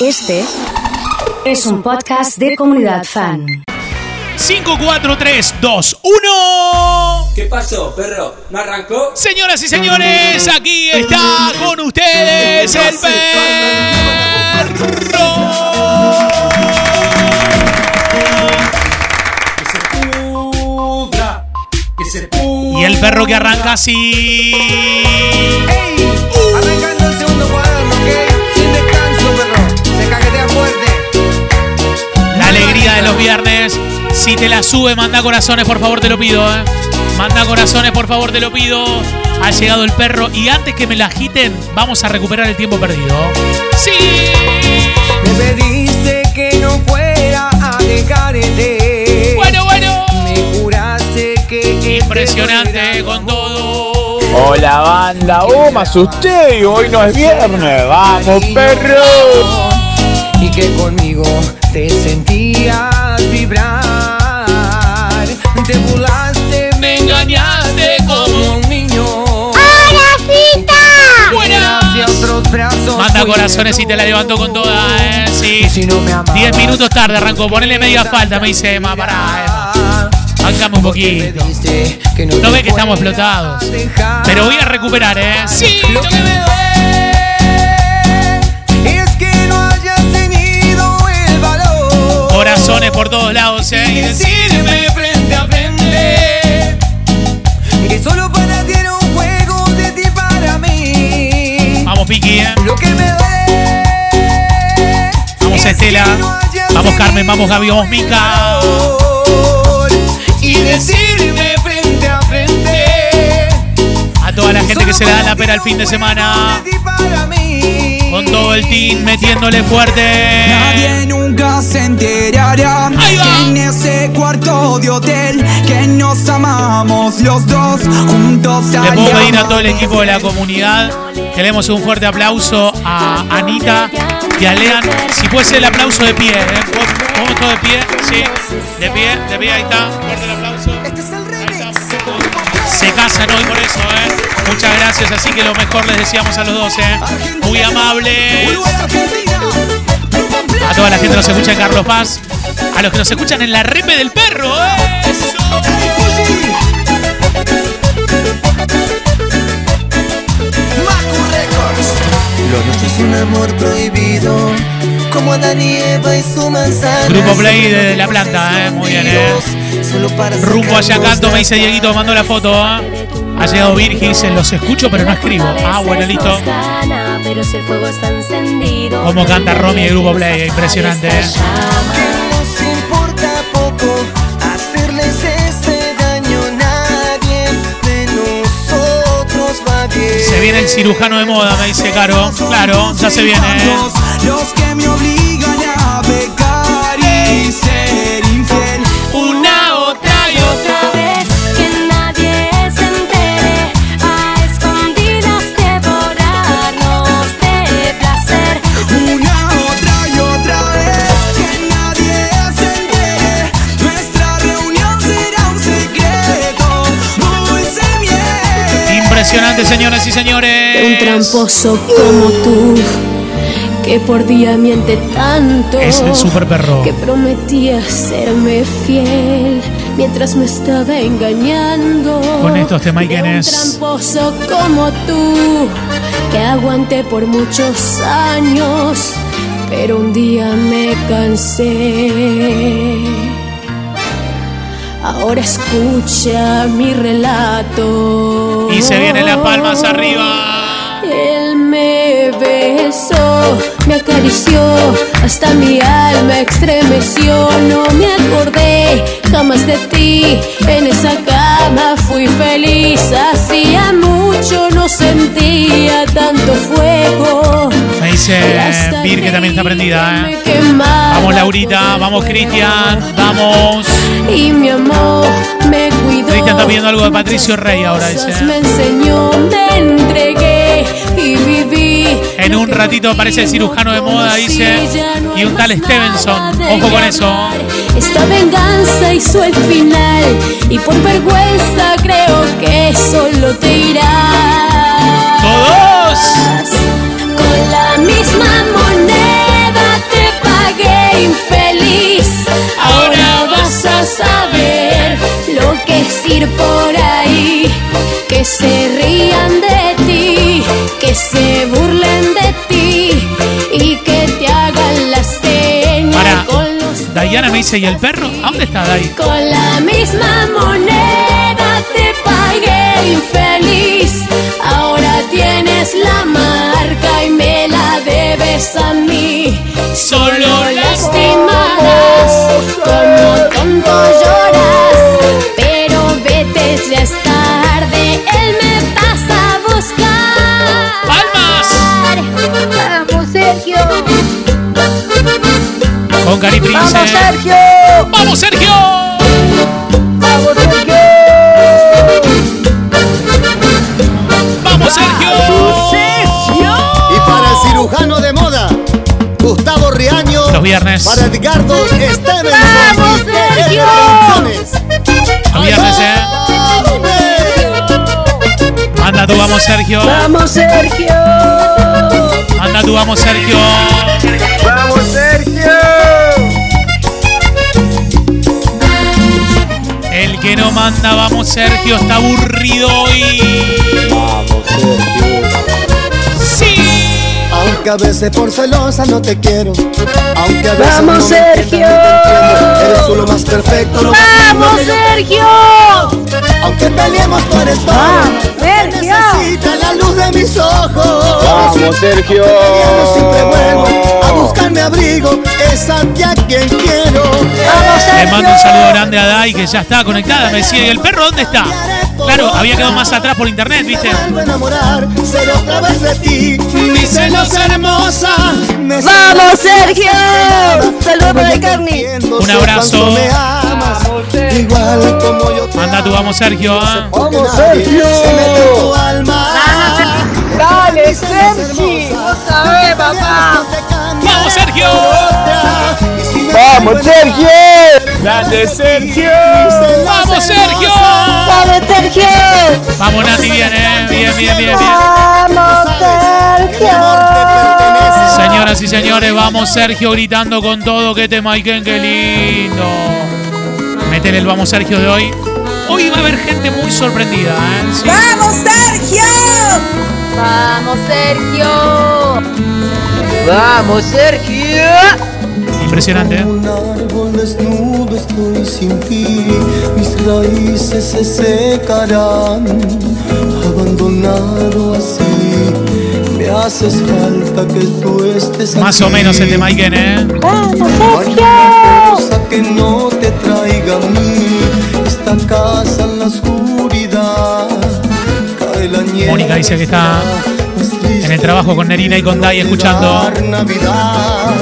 Este es un podcast de comunidad fan. 5, 4, 3, 2, 1. ¿Qué pasó, perro? ¿No arrancó? Señoras y señores, aquí está con ustedes el perro. Que se pudra, que se pudra. Y el perro que arranca así. Arrancando viernes. Si te la sube, manda corazones, por favor, te lo pido. ¿eh? Manda corazones, por favor, te lo pido. Ha llegado el perro y antes que me la agiten, vamos a recuperar el tiempo perdido. ¡Sí! Me pediste que no fuera a dejarte. Bueno, bueno. Me juraste que. Impresionante eh, con todo. Hola banda, oh me asusté y hoy no es viernes, vamos perro. Y que conmigo te sentías corazones y te la levanto con toda, eh. Sí. Y si no me amabas, 10 minutos tarde arrancó. Ponele media falta, me dice Emma. Pará, Emma. Bancame un poquito. no, ve que estamos explotados. Pero voy a recuperar, ¿eh? Sí, Lo que me duele es que no hayas tenido el valor. Corazones por todos lados, ¿eh? Y decirme frente a frente que solo para Vamos, Piki, ¿eh? Lo que me duele. Vamos, Estela. no Vamos, Carmen. Vamos, Gaby. Vamos, Mica. Y decirme frente a frente. A toda la gente que se le da la pera el fin de semana. Con todo el team metiéndole fuerte. Nadie nunca se Ahí va. en ese cuarto de hotel que nos amamos los dos juntos. Le puedo pedir a todo el equipo de la comunidad que le demos un fuerte aplauso a Anita y a Lean. Si puede ser el aplauso de pie, ¿eh? ¿Vamos todos de pie? Sí, de pie, de pie, ahí está. Fuerte el aplauso. Este es el remix. Se casan hoy por eso, ¿eh? Muchas gracias, así que lo mejor les decíamos a los dos, ¿eh? Muy amables. A toda la gente que nos escucha en Carlos Paz. A los que nos escuchan en la repe del perro, ¿eh? Eso. Un amor prohibido, como Adán y Eva y su manzana. Grupo Play de La Planta, eh, muy bien, eh. Solo para Rumbo allá sacarnos canto, me dice Dieguito, mandó la foto. ¿eh? Ha llegado Virgil, dice, los escucho pero no escribo. Ah, bueno, listo. El. Cómo canta Romy de Grupo Play, impresionante. ¿eh? Se viene el cirujano de moda, me dice Caro. Claro, ya se viene. Impresionante, señoras y señores. Un tramposo como tú, que por día miente tanto. Es el super perro. Que prometía serme fiel mientras me estaba engañando. Con estos temas, De ¿quién un tramposo como tú, que aguanté por muchos años, pero un día me cansé. Ahora escucha mi relato. Y se viene las palmas arriba. Él me besó, me acarició, hasta mi alma estremeció. No me acordé jamás de ti, en esa cama fui feliz. Hacía mucho no sentía tanto fuego. Me dice Vir que también está prendida, ¿eh? Vamos, Laurita, vamos, ti. Cristian, vamos. Y mi amor me cuidó. Cristian está pidiendo algo de Patricio Rey ahora, dice. Me enseñó, me entregué viví. En un ratito aparece el cirujano de moda, dice, y un tal Stevenson. Ojo con eso. Esta venganza hizo el final y por vergüenza creo que solo te irás. ¡Todos! Con la misma moneda feliz. Ahora vas a saber lo que es ir por ahí. Que se rían de ti, que se burlen de ti y que te hagan la señal con los Dayana me dice, ¿y el perro? ¿A dónde está Day? Con la misma moneda te pagué infeliz. Ahora tienes la marca y me la debes a mí. Solo lastimadas, como tonto lloras. Pero vete, ya es tarde, él me pasa a buscar. ¡Palmas! Vamos, Sergio. Con Cari. ¡Vamos, Sergio! Vamos, Sergio. Los viernes. Para Edgardo Stevenson. ¡Vamos, Sergio! Los viernes, ¿eh? Anda tú, vamos, Sergio. Vamos, Sergio. Anda tú, vamos, Sergio. ¡Vamos, Sergio! El que no manda, vamos, Sergio, está aburrido hoy. ¡Vamos, Sergio! Aunque a veces por celosa no te quiero. Aunque a veces Vamos, no Sergio. entiendo. Eres tú lo más perfecto, lo más lindo Vamos, Sergio. Aunque peleemos por esto. Sergio. Necesita la luz de mis ojos. ¡Vamos, Sergio! Peleando siempre vuelvo a buscarme abrigo. Es a ti a quien quiero. Le mando un saludo grande a Dai, que ya está conectada. Me decía, ¿y el perro dónde está? Claro, había quedado más atrás por internet, ¿viste? Vuelvo a enamorar, ser otra vez de ti. Mi celosa hermosa. me Vamos, Sergio. Saludos para el Carni. Un abrazo. igual como yo te Anda tú, vamos, Sergio. ¿ah? ¡Vamos, Sergio! Se mete en tu alma. Dale, Sergi. Otra vez, papá. ¡Vamos, Sergio! ¡Vamos, Sergio! ¡Grande, Sergio! ¡Vamos, Sergio! Vamos, Sergio. Vamos, Nati, bien, ¿eh? Bien, bien, bien, bien. Vamos, Sergio. Señoras y señores, vamos Sergio gritando con todo. Que te Maiken, qué lindo. Métele el vamos Sergio de hoy. Hoy va a haber gente muy sorprendida, ¿eh? Sí. Vamos, Sergio. Vamos, Sergio. Vamos, Sergio. Impresionante, ¿eh? Estoy sin ti, mis raíces se secarán, abandonado así. Me haces falta que tú estés Más o aquí. menos el de Maiken, ¿eh? Vamos, cosa que no te traiga a mí, esta casa en la oscuridad. Cae la Mónica dice que está en el trabajo con Nerina y con Dai escuchando. Navidad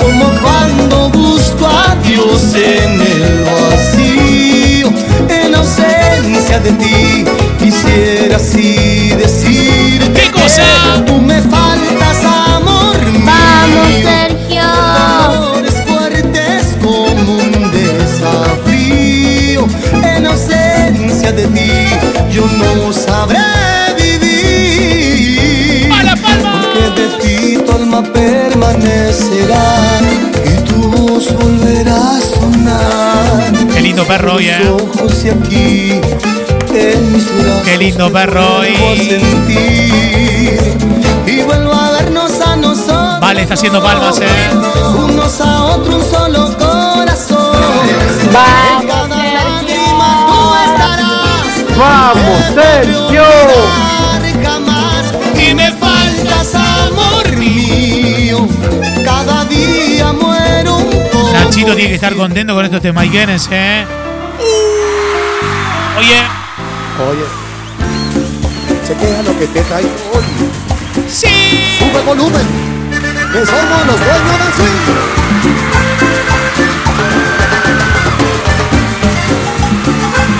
Como cuando busco a Dios en el vacío, en ausencia de ti, quisiera así decir ¿Qué cosa? Tú me faltas amor mío. Vamos, Sergio. Amores fuertes como un desafío. En ausencia de ti, yo no sabré vivir. ¡Para palma! Porque de ti tu alma permanecerá y tu voz volverá a sonar. Qué lindo perro hoy, ¿eh? ojos y aquí en mis brazos. Qué lindo perro hoy. Y vuelvo a vernos a nosotros. Vale, está haciendo palmas, ¿eh? Unos a otros un solo corazón. Vamos, En cada Sergio. lágrima tú estarás. ¡Vamos, Sergio! Y me. Cada día muero un poco. Nachito tiene que estar contento con estos temaiquenes, ¿eh? Oye, Oye, se queja lo que te traigo hoy. sí. Sube volumen, que somos los dueños del swing.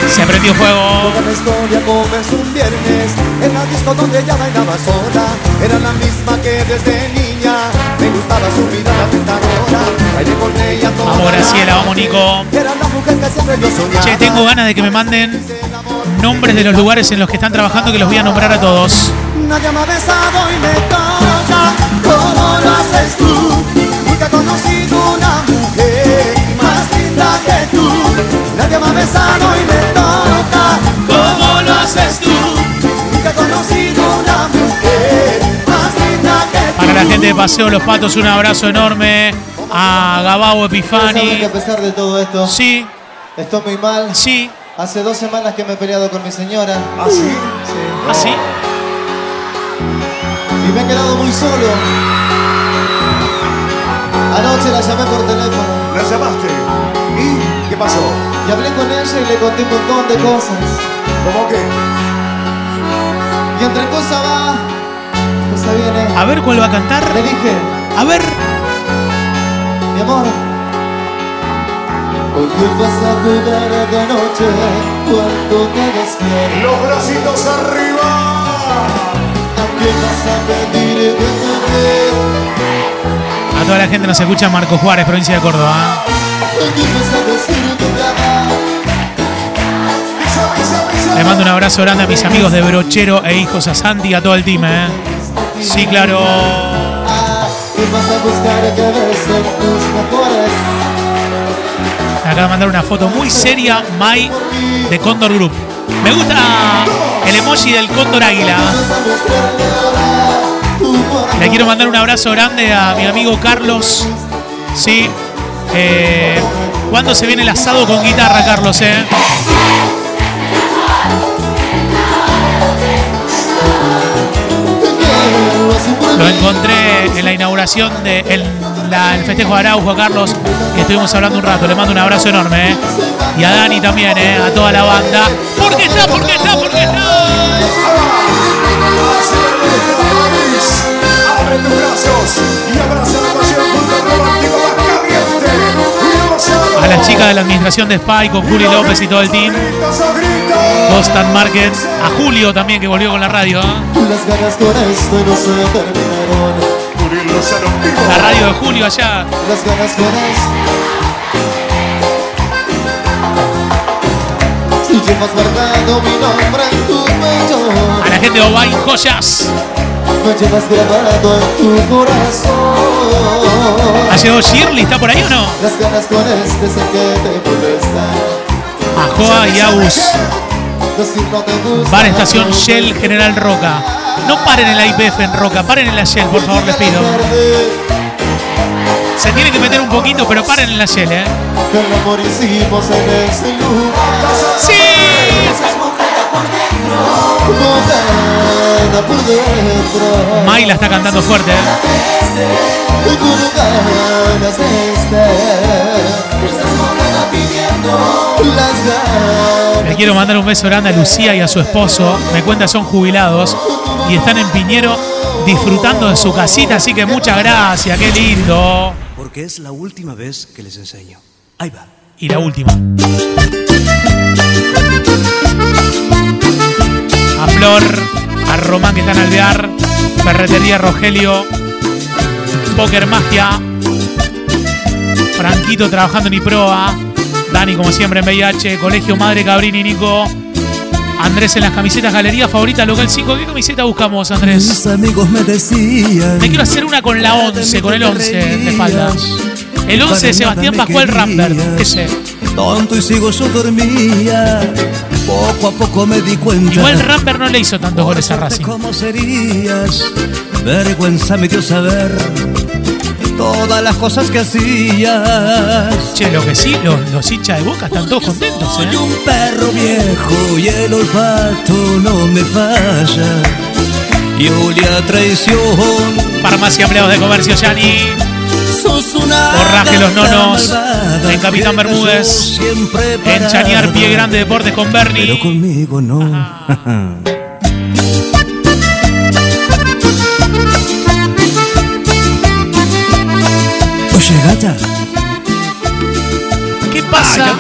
Se prendió fuego. Toda la historia comenzó un viernes En la disco donde ella bailaba sola Era la misma que desde niña me gustaba su vida tentadora. Bailé con ella toda Vamos, Graciela, vamos, Nico. Era la mujer que siempre yo soñaba. Che, tengo ganas de que me manden nombres de los lugares en los que están trabajando que los voy a nombrar a todos. Nadie me ha besado y me toca como lo haces tú. Nunca he conocido una mujer más linda que tú. Nadie me ha besado y me toca como lo haces la gente de Paseo Los Patos, un abrazo enorme. A Gabao que Epifani. a pesar de todo esto, Sí, estoy muy mal. sí, Hace dos semanas que me he peleado con mi señora. ¿Ah, sí? así. Y me he quedado muy solo. Anoche la llamé por teléfono. ¿La llamaste? ¿Y qué pasó? Y hablé con ella y le conté un montón de cosas. ¿Cómo que? Y entre cosa viene. A ver cuál va a cantar. Le dije, A ver. mi amor, ¿con quién vas a jugar esta noche cuando te despiertes? ¡Los bracitos arriba! ¿A quién vas a pedir dé? A toda la gente nos escucha Marco Juárez, provincia de Córdoba. Le mando un abrazo grande a mis amigos de Brochero e hijos a Santi y a todo el team, ¿eh? Sí, claro. Me acaba de mandar una foto muy seria, Mai, de Condor Group. Me gusta el emoji del Cóndor Águila. ¿Vas a mostrarle ahora tu Le quiero mandar un abrazo grande a mi amigo Carlos. Sí. Eh, ¿Cuándo se viene el asado con guitarra, Carlos? Eh? Lo encontré en la inauguración del de el- festejo de Araujo, Carlos, y estuvimos hablando un rato. Le mando un abrazo enorme. eh. Y a Dani también, eh, a toda la banda. ¿Por qué está? ¿Por qué está? ¿Por qué está? Abre tus brazos y abraza las chicas de la administración de Spy con Juli López y todo el team. Constant Market. A Julio también que volvió con la radio. ¿eh? Las ganas con esto no se terminaron. Muriel Lozano en vivo. La radio de Julio allá. Las ganas con esto. Si llevas guardado mi nombre en tu pecho, A la gente de Obay Joyas. Me llevas grabado en tu corazón. ¿Ha llegado Shirley? ¿Está por ahí o no? Las ganas con este sé que te molestan. A Joa y Agus. Bar Estación Shell General Roca. No paren en la IPF en Roca, paren en la Shell, por favor, les pido. Se tiene que meter un poquito, pero paren en la Shell, ¿eh? Que el amor hicimos en ese lugar. Por dentro. Está cantando fuerte, ¿eh? Y con ganas de estar. Estás mojada pidiendo las ganas. Le quiero mandar un beso grande a Lucía y a su esposo. Me cuenta son jubilados y están en Piñero disfrutando de su casita, así que muchas gracias, qué lindo. Porque es la última vez que les enseño. Ahí va. Y la última. A Flor, a Román que está en Alvear, Ferretería Rogelio, Poker Magia, Franquito trabajando en Iproa, Dani como siempre en VIH, Colegio Madre Cabrini y Nico, Andrés en las camisetas, Galería Favorita Local 5. ¿Qué camiseta buscamos, Andrés? Mis amigos me decían. Me quiero hacer una con la 11, con el 11 de espaldas. El 11 de Sebastián Pascual Rambert, ese. Tonto y sigo yo dormía. Poco a poco me di cuenta. Igual Rambert no le hizo tantos goles a Racing. ¿Cómo serías? Vergüenza me dio saber todas las cosas que hacías. Che, lo que sí, los, los hinchas de Boca están todos contentos, Soy ¿eh? un perro viejo y el olfato no me falla. Y olía traición. Farmacia Empleados de Comercio, Yani. Forraje Los Nonos, en Capitán Bermúdez, En. Chanear Pie Grande Deportes con Pero Bernie. conmigo no. Oye, gata. ¿Qué pasa?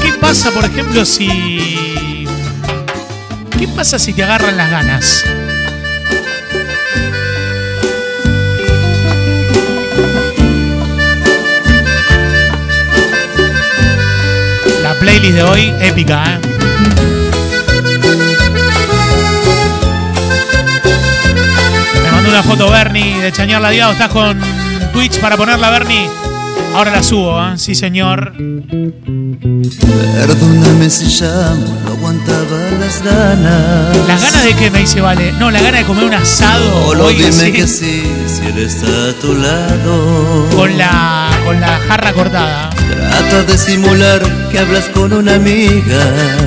¿Qué pasa, por ejemplo, si. ¿Qué pasa si te agarran las ganas? Playlist de hoy, épica, ¿eh? Me mandó una foto Bernie de Chañar Ladeado. ¿Estás con Twitch para ponerla, Bernie? Ahora la subo, ¿eh? sí señor. Perdóname si llamo, no aguantaba las ganas. ¿Las ganas de qué me dice Vale? No, la gana de comer un asado. Solo oiga, dime sí, que sí, si él está a tu lado. Con la, con la jarra cortada. Trata de simular que hablas con una amiga.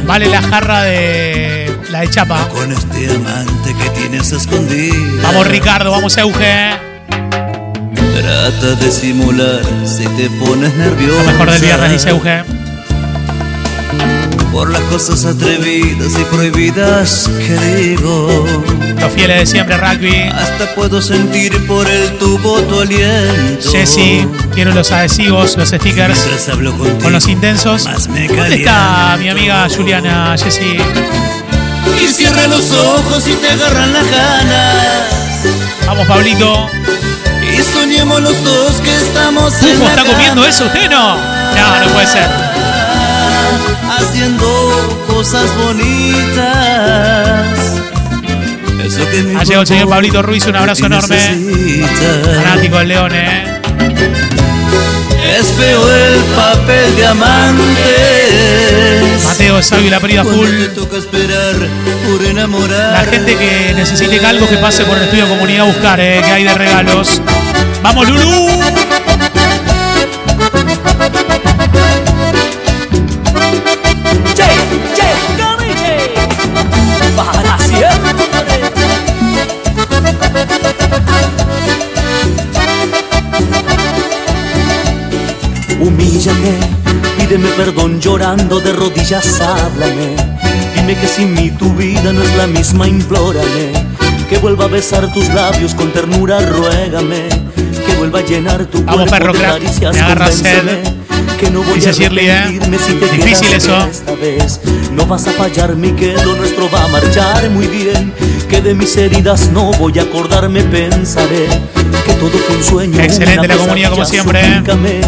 Vale la jarra de. La de chapa. Con este amante que tienes escondido. Vamos Ricardo, vamos Euge. Trata de simular si te pones nervioso. Lo mejor del viernes, dice Euge. Por las cosas atrevidas y prohibidas que digo. Los fieles de siempre, rugby. Hasta puedo sentir por el tubo tu aliento. Jessy, quiero los adhesivos, los stickers contigo, con los intensos. ¿Dónde está mi amiga Juliana, Jessy? Y cierra los ojos y te agarran las ganas. Vamos, Pablito. Y soñemos los dos que estamos en Ufo, la ¿está comiendo cama. eso usted no? No, no puede ser. Haciendo cosas bonitas. Eso que Ha llegado el señor Pablito Ruiz, un abrazo enorme. Fanático del León, ¿eh? Es feo el papel de amantes. Mateo es sabio y la Cuando full. La gente que necesite algo que pase por el estudio de comunidad a buscar, ¿eh? Que hay de regalos. ¡Vamos, Lulu! Humíllate, pídeme perdón llorando de rodillas, háblame. Dime que sin mí tu vida no es la misma, implórame. Que vuelva a besar tus labios con ternura, ruégame. Que vuelva a llenar tu Vamos, cuerpo perro de caricias, Que no voy Dice a Shirley, ¿eh? si te Difícil eso. esta vez. No vas a fallar, mi que lo nuestro va a marchar muy bien. Que de mis heridas no voy a acordarme, pensaré que todo fue un sueño. Excelente la comunidad, como siempre, ¿eh? suplícame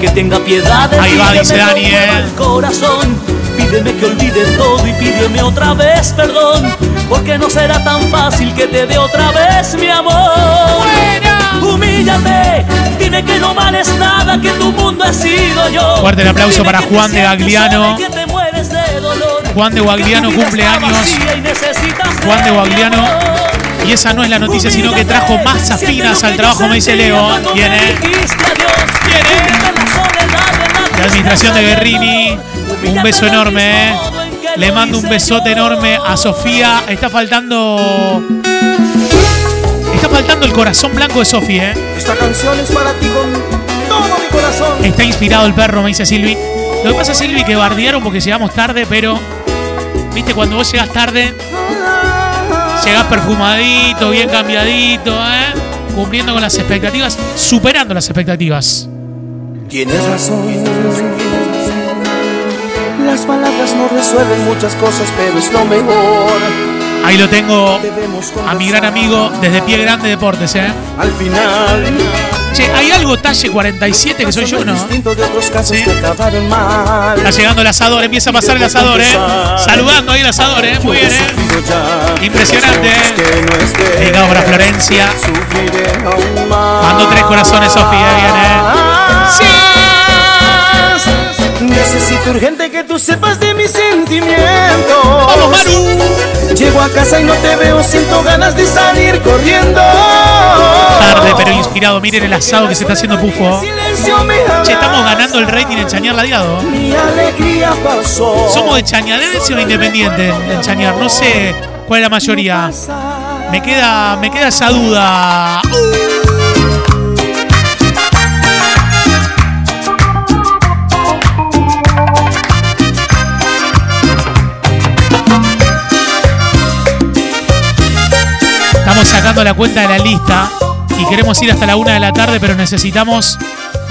Que tenga piedad Ahí va, dice me Dani, conmueva ¿eh? corazón. Pídeme que olvide todo y pídeme otra vez perdón. Porque no será tan fácil que te dé otra vez mi amor. Humíllate, dime que no vales nada, que tu mundo he sido yo. Fuerte el aplauso Dime para Juan de Gagliano. Juan de Guagliano cumple años. Juan de Guagliano. Y esa no es la noticia, sino que trajo masas finas al trabajo, me dice Leo. ¿Quién es? ¿Quién es? La administración de Guerrini. Un beso enorme, ¿eh? Le mando un besote enorme a Sofía. Está faltando. Está faltando el corazón blanco de Sofía, ¿eh? Esta canción es para ti con todo mi corazón. Está inspirado el perro, me dice Silvi. Lo que pasa, Silvi, que bardearon porque llegamos tarde, pero. Viste, cuando vos llegás tarde, llegás perfumadito, bien cambiadito, ¿eh? Cumpliendo con las expectativas, superando las expectativas. Tienes razón. Las palabras no resuelven muchas cosas, pero es lo mejor. Ahí lo tengo a mi gran amigo desde Pie Grande Deportes, ¿eh? Al final, Che, ¿hay algo talle 47 que soy yo, no? distinto de otros casos Sí. que acabaron mal. Está llegando el asador, empieza a pasar el asador, ¿eh? Saludando ahí el asador, ¿eh? Muy bien, ¿eh? Impresionante, ¿eh? Dedicado para Florencia. Mando tres corazones, Sofía, viene. Necesito urgente que tú sepas de mis sentimientos. ¡Vamos, Manu! Llego a casa y no te veo, siento ganas de salir corriendo. Tarde, pero inspirado. Miren el asado que se está haciendo Pufo. Che, estamos ganando el rating en Chañar Ladiado. Mi alegría pasó. ¿Somos de o Independiente en Chañar? No sé cuál es la mayoría. Me queda, me queda esa duda. Estamos sacando la cuenta de la lista y queremos ir hasta la una de la tarde, pero necesitamos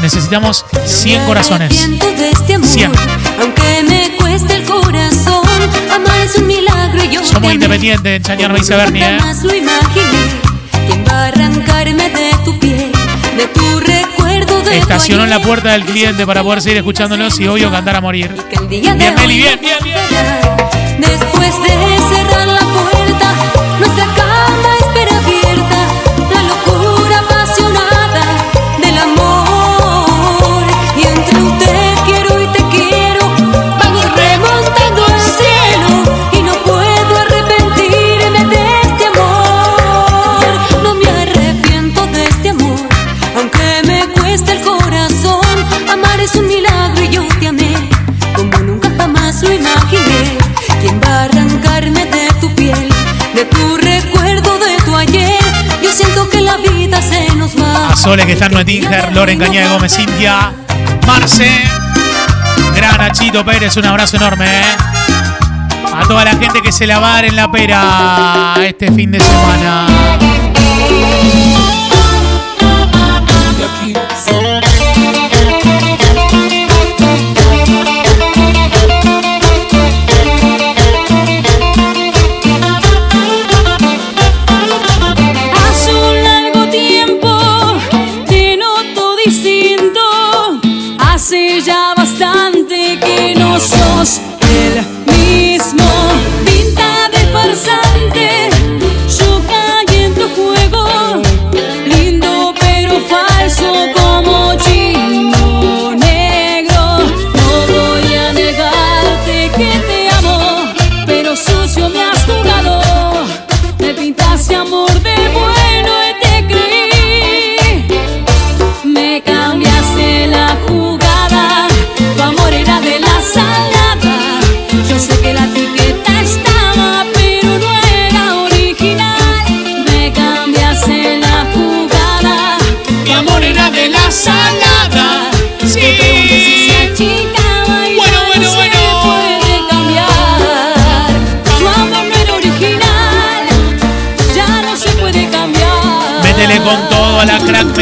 necesitamos 100 corazones. de este amor, 100. Aunque me cueste el corazón, amar es un milagro y yo te Somos independientes en Chañar, me dice Bernie, ¿eh? Jamás lo imaginé. ¿Quién va a arrancarme de tu piel, de tu recuerdo de tu Estacionó en la puerta del cliente para poder seguir escuchándolos y obvio cantar a morir. Bien, Meli, bien, bien, bien. Después de cerrar Sole que está en Nuetinger, Loren Cañada Gómez, Cintia, Marce, Gran Nachito Pérez, un abrazo enorme. ¿eh? A toda la gente que se la va a dar en la pera este fin de semana.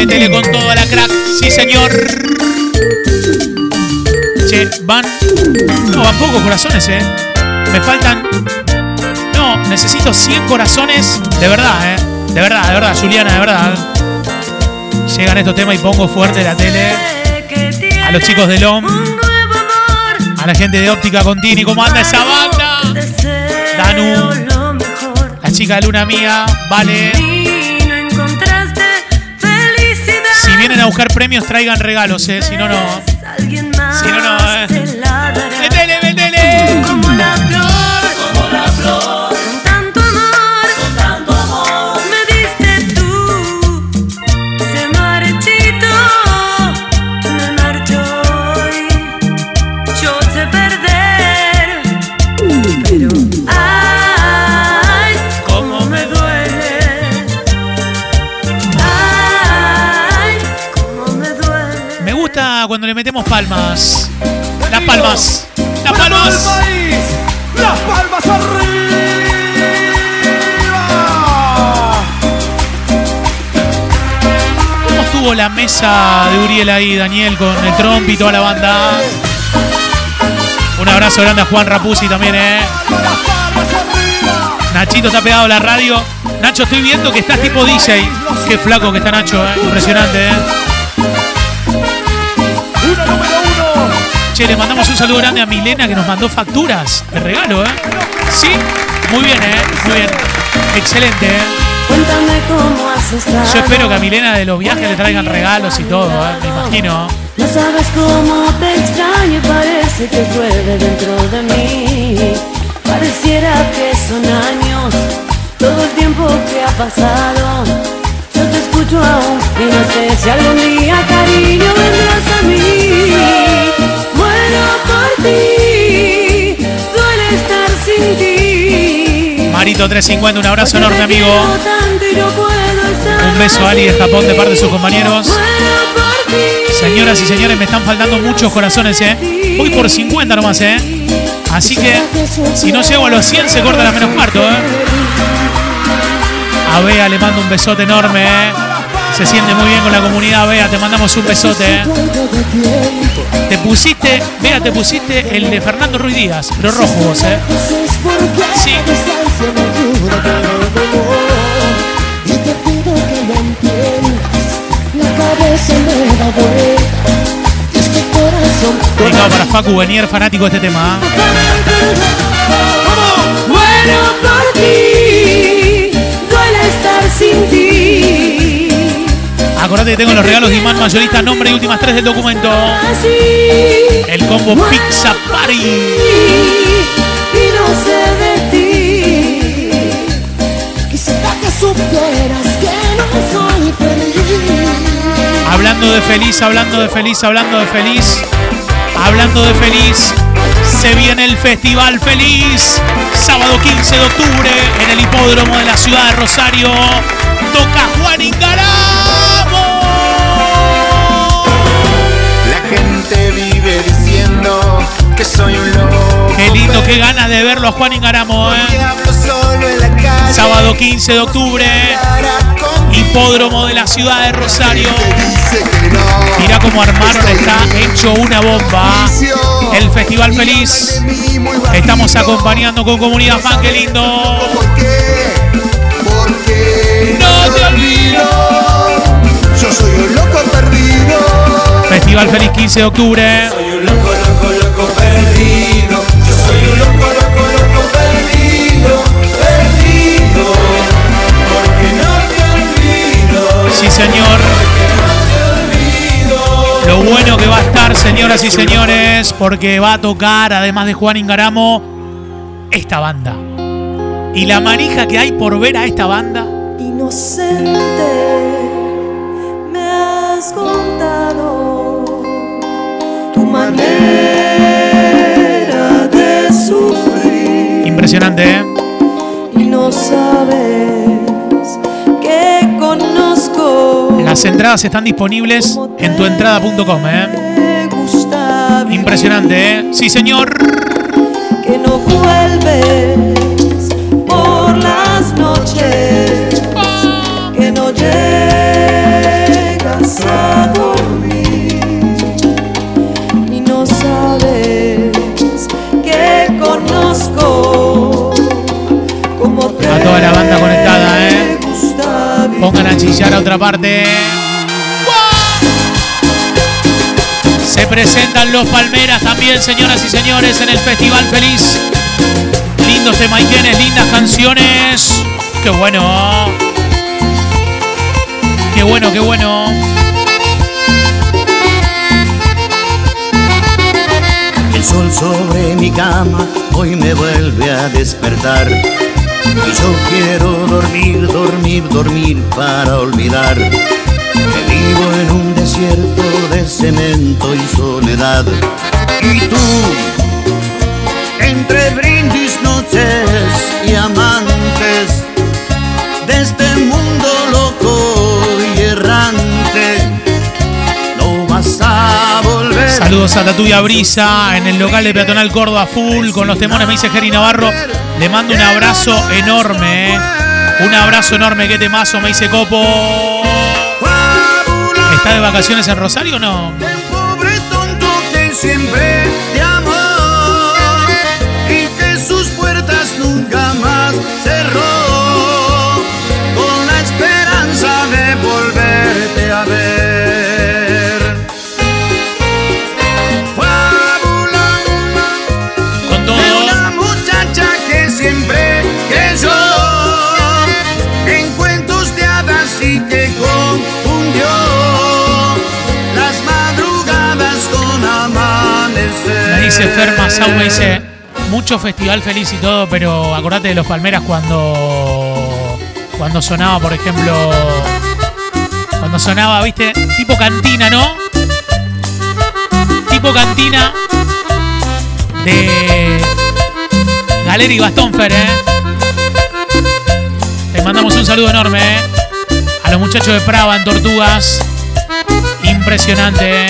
Métele con todo a la crack. Sí, señor. Che, van. No, van pocos corazones, eh. Me faltan. No, necesito 100 corazones. De verdad, eh. De verdad, de verdad, Juliana, de verdad. Llegan estos temas y pongo fuerte la tele. A los chicos de LOM. A la gente de Óptica Contini. ¿Cómo anda esa banda? Danu. La chica de Luna Mía. Vale. Vienen a buscar premios, traigan regalos, eh. Si no, no. Metemos palmas. Las palmas. Las ¡Para todo el palmas. país! ¡Las palmas arriba! ¿Cómo estuvo la mesa de Uriel ahí, Daniel, con el trompi y toda la banda? Un abrazo grande a Juan Rapuzzi también, eh. Nachito está pegado a la radio. Nacho, estoy viendo que estás tipo DJ. Qué flaco que está Nacho, eh. Impresionante, eh. Che, le mandamos un saludo grande a Milena que nos mandó facturas de regalo, ¿eh? Sí, muy bien, ¿eh? Muy bien. Excelente, ¿eh? Cuéntame cómo has estado. Yo espero que a Milena de los viajes le traigan regalos y todo, ¿eh? Me imagino. No sabes cómo te extraño y parece que llueve dentro de mí. Pareciera que son años, todo el tiempo que ha pasado. Yo te escucho aún y no sé si algún día, cariño, vendrás a mí. Muero por ti, duele estar sin ti. Marito 350, un abrazo enorme, amigo. no Un beso a Ali de Japón de parte de sus compañeros. Señoras y señores, me están faltando muchos corazones, ¿eh? Voy por 50 nomás, ¿eh? Así que, si no llego a los 100, se corta la menos cuarto, ¿eh? A Bea le mando un besote enorme, ¿eh? Se siente muy bien con la comunidad, Bea, te mandamos un besote, ¿eh? Te pusiste, Bea, te pusiste el de Fernando Ruiz Díaz, pero rojo vos, ¿eh? Sí. Y para Facu Benier, fanático de este tema, ¿eh? Muero por ti, duele estar sin ti. Acordate que tengo los regalos de Imán Mayorista, nombre y últimas tres del documento. El combo Pizza Party. que supieras que no soy feliz. Hablando de feliz, hablando de feliz, hablando de feliz, hablando de feliz, se viene el Festival Feliz, sábado 15 de octubre en el hipódromo de la ciudad de Rosario. Toca Juan Ingaramo. Que soy un loco. Qué lindo, qué ganas de verlo a Juan Ingaramo, ¿eh? Sábado 15 de octubre, hipódromo de la ciudad de Rosario. Mira cómo armaron, está hecho una bomba. El Festival Feliz. Estamos acompañando con Comunidad Fan, qué lindo. No te olvido. yo soy un loco perdido. Festival Feliz 15 de octubre. Perdido. Yo soy un loco, loco, loco perdido. Perdido. Porque no te olvido. Sí, señor. Lo bueno que va a estar, señoras y señores, porque va a tocar, además de Juan Ingaramo, esta banda. Y la manija que hay por ver a esta banda. Inocente, me has Impresionante, ¿eh? y no sabes que conozco. Las entradas están disponibles en tuentrada.com, ¿eh? Impresionante, ¿eh? Sí, señor. que no vuelves por las noches, Pongan a chillar a otra parte. Se presentan los Palmeras también, señoras y señores, en el Festival Feliz. Lindos temaiquenes, lindas canciones. Qué bueno. Qué bueno, qué bueno. El sol sobre mi cama hoy me vuelve a despertar. Y yo quiero dormir, dormir, dormir para olvidar que vivo en un desierto de cemento y soledad. Y tú, entre brindis, noches y amantes de este mundo loco y errante, Saludos a Tatuya Brisa en el local de Peatonal Córdoba Full con los temones, me dice Jerry Navarro. Le mando un abrazo enorme, ¿eh? Un abrazo enorme, qué temazo, me dice Copo. ¿Está de vacaciones en Rosario o no? siempre amanecer. Me dice mucho festival feliz y todo, pero acordate de los Palmeras cuando, cuando sonaba, por ejemplo, cuando sonaba, viste, tipo cantina, ¿no? Tipo cantina de Galeri y Gastón Fer, ¿eh? Les mandamos un saludo enorme, ¿eh? A los muchachos de Prava en Tortugas. Impresionante, ¿eh?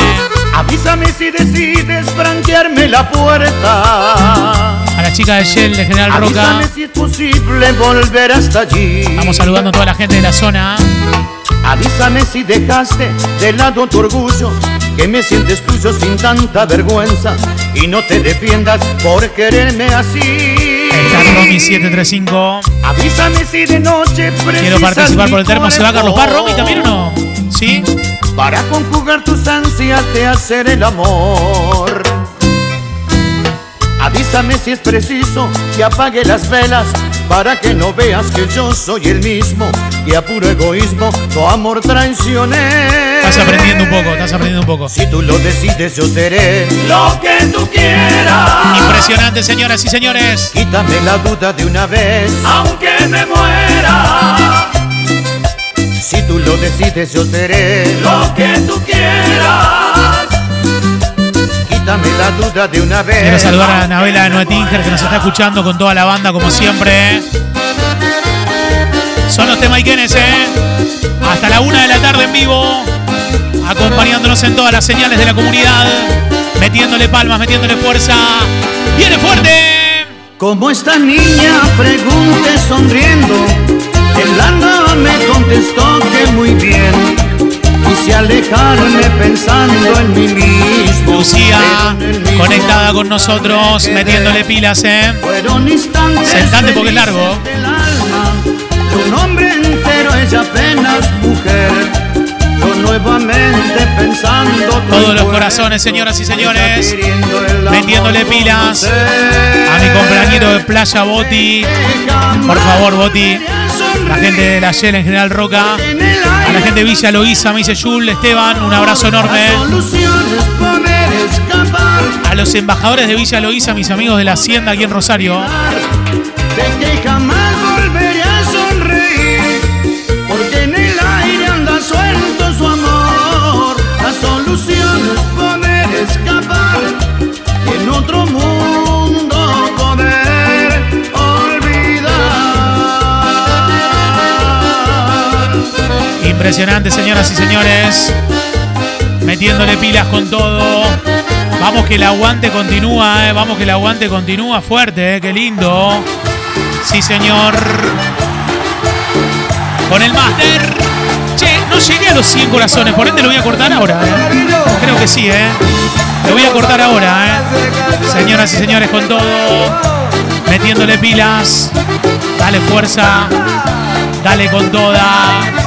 Avísame si decides franquearme la puerta. A la chica de Shell de General Roca. Avísame si es posible volver hasta allí. Estamos saludando a toda la gente de la zona. Avísame si dejaste de lado tu orgullo, que me sientes tuyo sin tanta vergüenza y no te defiendas por quererme así. Romy 735. Avísame si de noche Quiero participar por el termo. ¿Se va Carlos Paz, Romy también o no? ¿Sí? Para conjugar tus ansias de hacer el amor. Avísame si es preciso que apague las velas para que no veas que yo soy el mismo y a puro egoísmo tu amor traicioné. Estás aprendiendo un poco, estás aprendiendo un poco. Si tú lo decides, yo seré lo que tú quieras. Impresionante, señoras y señores. Quítame la duda de una vez, Aunque me muera, si tú lo decides, yo seré lo que tú quieras. Quítame la duda de una vez. Quiero saludar a Anabela de Nuetinger que nos está escuchando con toda la banda como siempre. Son los temaiquenes, ¿eh? Hasta la una de la tarde en vivo. acompañándonos en todas las señales de la comunidad, metiéndole palmas, metiéndole fuerza. ¡Viene fuerte! Como esta niña pregunté sonriendo, el anda me contestó que muy bien. Quise alejarme pensando en mí mismo. Lucía, mismo conectada con nosotros, metiéndole pilas, ¿eh? Fueron instantes Sentate porque es largo. del alma. Tu nombre entero, ella apenas mujer. Nuevamente pensando Todos los corazones, señoras y señores, metiéndole pilas a mi compañero de Playa Boti. Por favor, Boti. La gente de la Shell en General Roca. A la gente de Villa Loíza, me dice Jul, Esteban, un abrazo enorme. A los embajadores de Villa Loíza, mis amigos de la Hacienda aquí en Rosario. Impresionante, señoras y señores. Metiéndole pilas con todo. Vamos que el aguante continúa, eh. Vamos que el aguante continúa fuerte, eh. Qué lindo. Sí, señor. Con el máster. Che, no llegué a los 100 corazones, por ende lo voy a cortar ahora, eh. Creo que sí, eh. Lo voy a cortar ahora, eh. Señoras y señores, con todo. Metiéndole pilas. Dale fuerza. Dale con toda.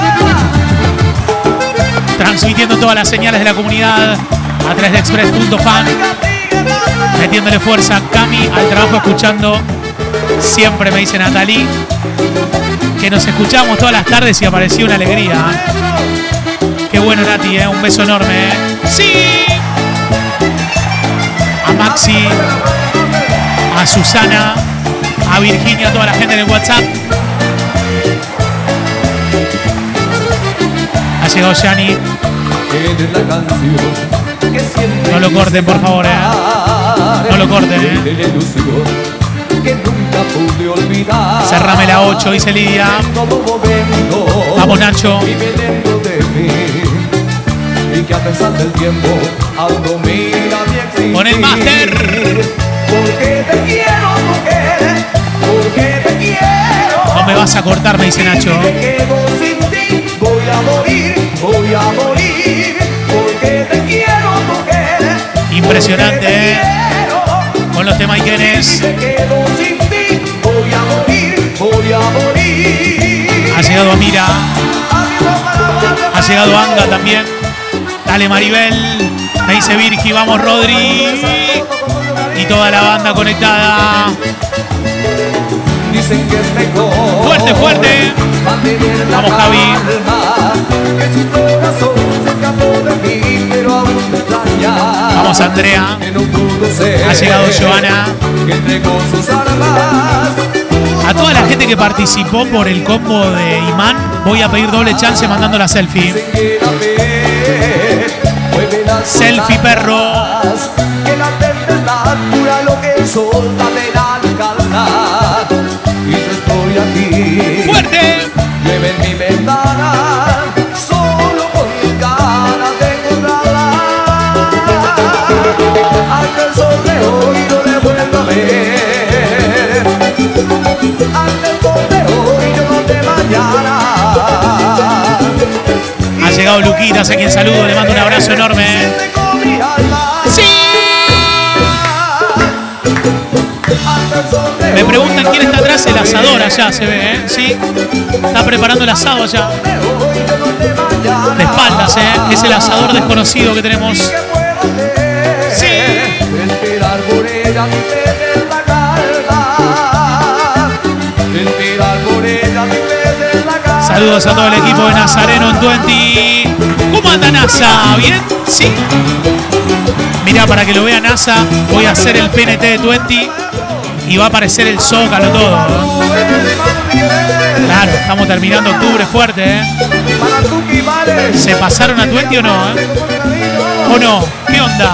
Transmitiendo todas las señales de la comunidad a través de express.fan. Metiéndole fuerza Cami al trabajo escuchando. Siempre me dice Natalie que nos escuchamos todas las tardes y apareció una alegría. Qué bueno Nati, ¿eh? un beso enorme. ¿eh? Sí. A Maxi, a Susana, a Virginia, a toda la gente de WhatsApp. No lo corten, por favor, eh. No lo corten, eh. Cerrame la 8, dice Lidia. Vamos, Nacho. Con el máster. Porque te quiero. No me vas a cortar, me dice Nacho. Voy a morir, voy a morir, porque te quiero, mujer. Impresionante, ¿eh? Con los temas Ikenes. Me quedo sin ti, voy a morir, voy a morir. Ha llegado Amira. Ha llegado Anga también. Dale Maribel. Me dice Virgi, vamos Rodri. Y toda la banda conectada. Dicen que es mejor. Fuerte, fuerte. Vamos, Javi. Vamos Andrea. Ha llegado Joana. A toda la gente que participó por el combo de Imán, voy a pedir doble chance mandando la selfie. Selfie, perro. Que la tempestad lo que el sol calma. ¡Fuerte! Llueve en mi ventana, solo con mis ganas de encontrarla. Hasta el sol de hoy no le vuelvo a ver. Hasta el sol de hoy yo no de mañana. Ha llegado Luquitas, a quien saludo, le mando un abrazo enorme. Me preguntan quién está atrás, el asador allá se ve, ¿eh? Sí. Está preparando el asado allá. De espaldas, ¿eh? Es el asador desconocido que tenemos. Sí. Saludos a todo el equipo de Nazareno en 20. ¿Cómo anda NASA? ¿Bien? Sí. Mira, para que lo vea NASA, voy a hacer el PNT de 20 y va a aparecer el zócalo todo. Claro, estamos terminando octubre fuerte, ¿eh? ¿Se pasaron a 20 o no? eh? ¿O no? ¿Qué onda?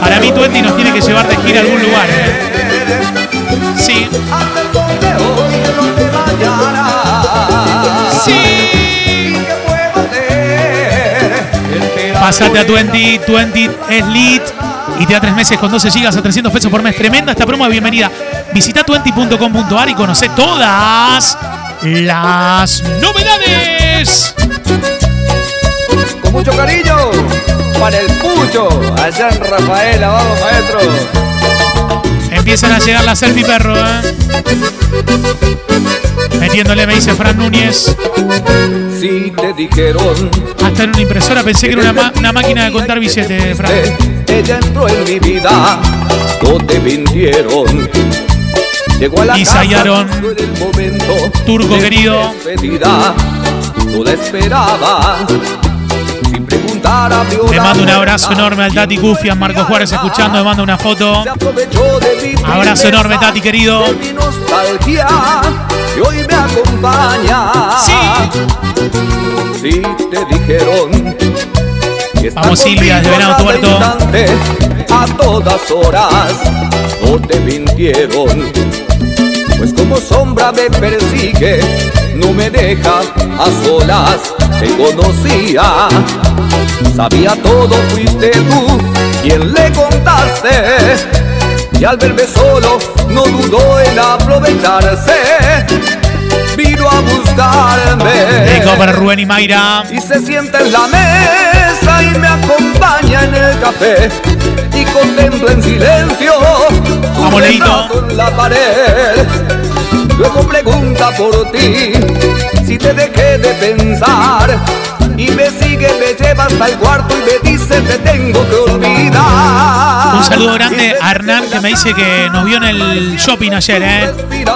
Para mí hoy 20 nos tiene que llevar de gira a algún lugar, ¿eh? Sí. Sí. Pásate a 20, 20 es lit y te da tres meses con 12 gigas a 300 pesos por mes. Tremenda esta promo de bienvenida. Visita 20.com.ar y conoce todas las novedades. Con mucho cariño para el Pucho, allá en Rafaela, vamos maestro. Empiezan a llegar las selfie perro, ¿eh? Metiéndole, me dice Fran Núñez. Si te dijeron Hasta en una impresora pensé que era una, una máquina de contar billetes, Fran. Ella entró en mi vida, no te mintieron. Llegó a la justo en el momento Turco de querido. mi despedida. No la esperaba. Sin preguntar abrió Le la mando un abrazo enorme al Tati Cufian, Marco Juárez escuchando, me manda una foto. Abrazo enorme, Tati, querido. de mi nostalgia y hoy me acompaña. Sí. Sí te dijeron Vamos, Silvia, conmigo Venado Tuerto. A todas horas no te mintieron. Pues como sombra me persigue, no me deja a solas, te conocía. Sabía todo, fuiste tú quien le contaste. Y al verme solo, no dudó en aprovecharse. Vino a buscarme. Dedico para Rubén y Mayra. Y se sienta en la mesa y me acompaña en el café. Y contempla en silencio tu en la pared. Luego pregunta por ti si te dejé de pensar. Y me sigue, me lleva hasta el cuarto y me dice te tengo que olvidar. Un saludo grande a Hernán que me dice que nos vio en el shopping ayer, ¿eh?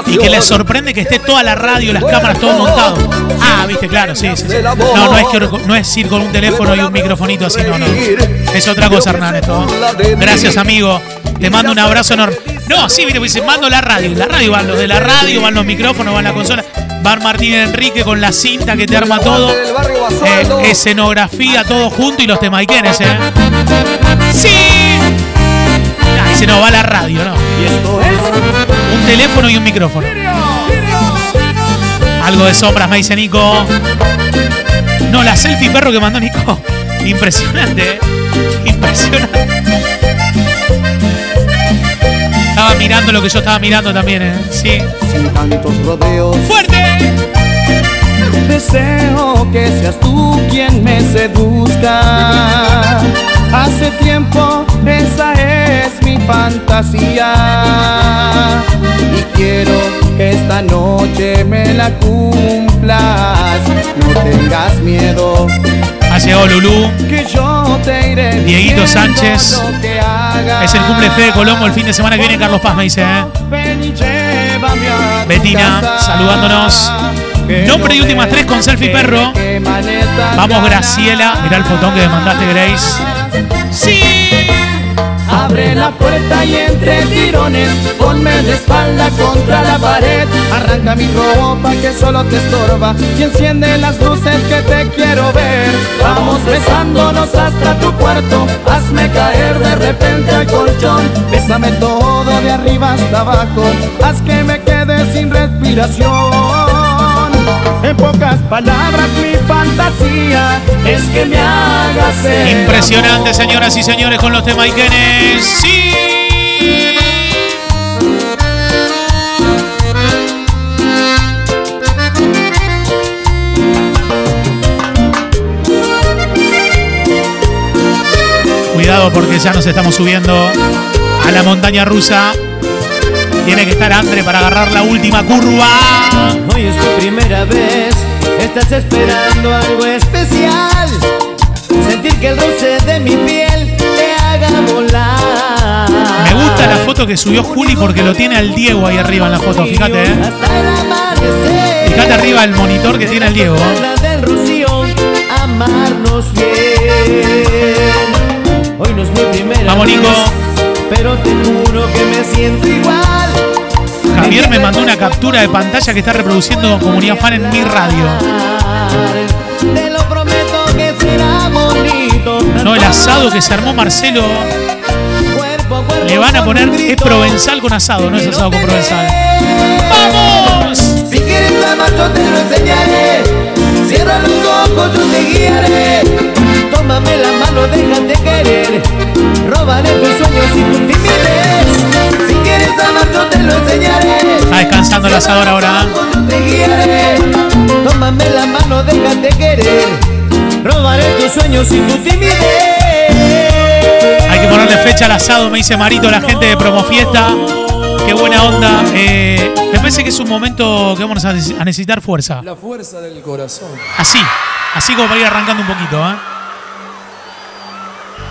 Y que le sorprende que esté toda la radio, las cámaras, todo montado. Ah, viste, claro, sí, sí. sí. No, no es, que, no es ir con un teléfono y un microfonito así, no, no. Es otra cosa, Hernán, esto. Gracias, amigo. Te mando un abrazo enorme. No, sí, viste, pues dice, mando la radio. La radio van los de la radio, van los micrófonos, van la consola. Van Martín Enrique con la cinta que te arma todo. Eh, escenografía, todo junto y los temaiquenes, ¿eh? ¡Sí! Ah, dice, no, va la radio, ¿no? Y esto es Un teléfono y un micrófono. Algo de sombras, me dice Nico. No, la selfie perro que mandó Nico. Impresionante, ¿eh? Impresionante. Mirando lo que yo estaba mirando también, ¿eh? Sí. sin tantos rodeos. ¡Fuerte! Deseo que seas tú quien me seduzca. Hace tiempo esa es mi fantasía. Y quiero que esta noche me la cumplas. No tengas miedo. Ha llegado Lulú. Que yo te iré Dieguito Sánchez. Es el cumple de Fede Colombo el fin de semana que viene. Carlos Paz me dice, ¿eh? Ven Betina, casa. saludándonos. Nombre y últimas tres con selfie perro. Vamos. Graciela. Mirá el fotón que me mandaste, Grace. ¡Sí! Abre la puerta y entre tirones Ponme de espalda contra la pared. Arranca mi ropa que solo te estorba Y enciende las luces que te quiero ver. Vamos besándonos hasta tu cuarto Hazme caer de repente al colchón. Bésame todo de arriba hasta abajo Haz que me quede sin respiración en pocas palabras mi fantasía es que me hagas el Impresionante, señoras y señores, con los temaiquenes. ¡Sí! Cuidado porque ya nos estamos subiendo a la montaña rusa. Tiene que estar Andre para agarrar la última curva. Hoy es tu primera vez, estás esperando algo especial. Sentir que el roce de mi piel te haga volar. Me gusta la foto que subió Juli porque lo tiene al Diego ahí arriba en la foto. Fíjate, eh. El. Fíjate arriba el monitor que tiene al Diego. Rocío, amarnos bien. Hoy no es mi primera Vamos, vez, Nico. pero te juro que me siento igual. Javier me mandó una captura de pantalla que está reproduciendo Comunidad Fan en mi radio. Te lo prometo que será bonito. No, el asado que se armó Marcelo. Le van a poner es provenzal con asado, no es asado con provenzal. ¡Vamos! Si quieres amar yo te lo enseñaré Cierra los ojos yo te guiaré Tómame la mano de tus sueños y tu timidez. Está descansando el asador ahora. Te guiaré. Tómame la mano, déjate querer. Robaré tus sueños y tu timidez. Hay que ponerle fecha al asado, me dice Marito, la gente de Promo Fiesta. Qué buena onda. Eh, me parece que es un momento que vamos a necesitar fuerza. La fuerza del corazón. Así, así como para ir arrancando un poquito. ¿eh?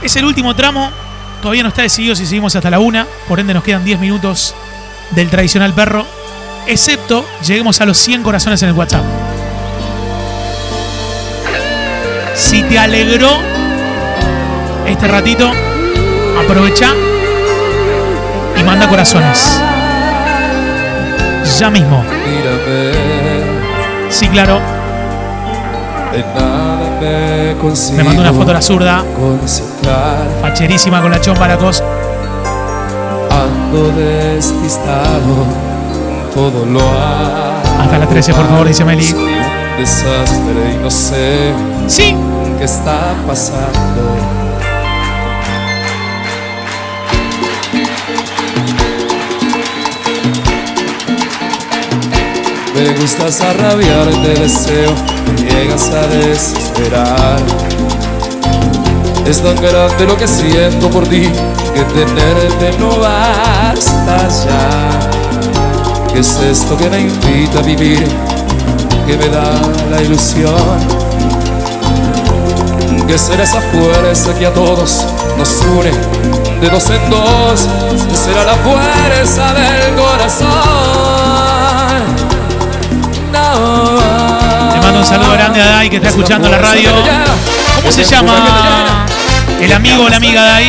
Es el último tramo. Todavía no está decidido si seguimos hasta la una. Por ende, nos quedan 10 minutos del tradicional perro. Excepto lleguemos a los 100 corazones en el WhatsApp. Si te alegró este ratito, aprovecha y manda corazones. Ya mismo. Sí, claro. Me mandó una foto a la zurda. Facherísima con la chompa la cos. Ando despistado, todo lo. Hasta la 13, por favor, dice Meli. Desastre y no sé Sí. qué está pasando. Me gustas a rabiar, te deseo, llegas a desesperar. Es tan grande lo que siento por ti, que tenerte no basta ya. ¿Qué es esto que me invita a vivir? Que me da la ilusión. Que será esa fuerza que a todos nos une de dos en dos. Será la fuerza del corazón. No. Mando un saludo grande a Dai que está escuchando la radio. ¿Cómo se llama el amigo o la amiga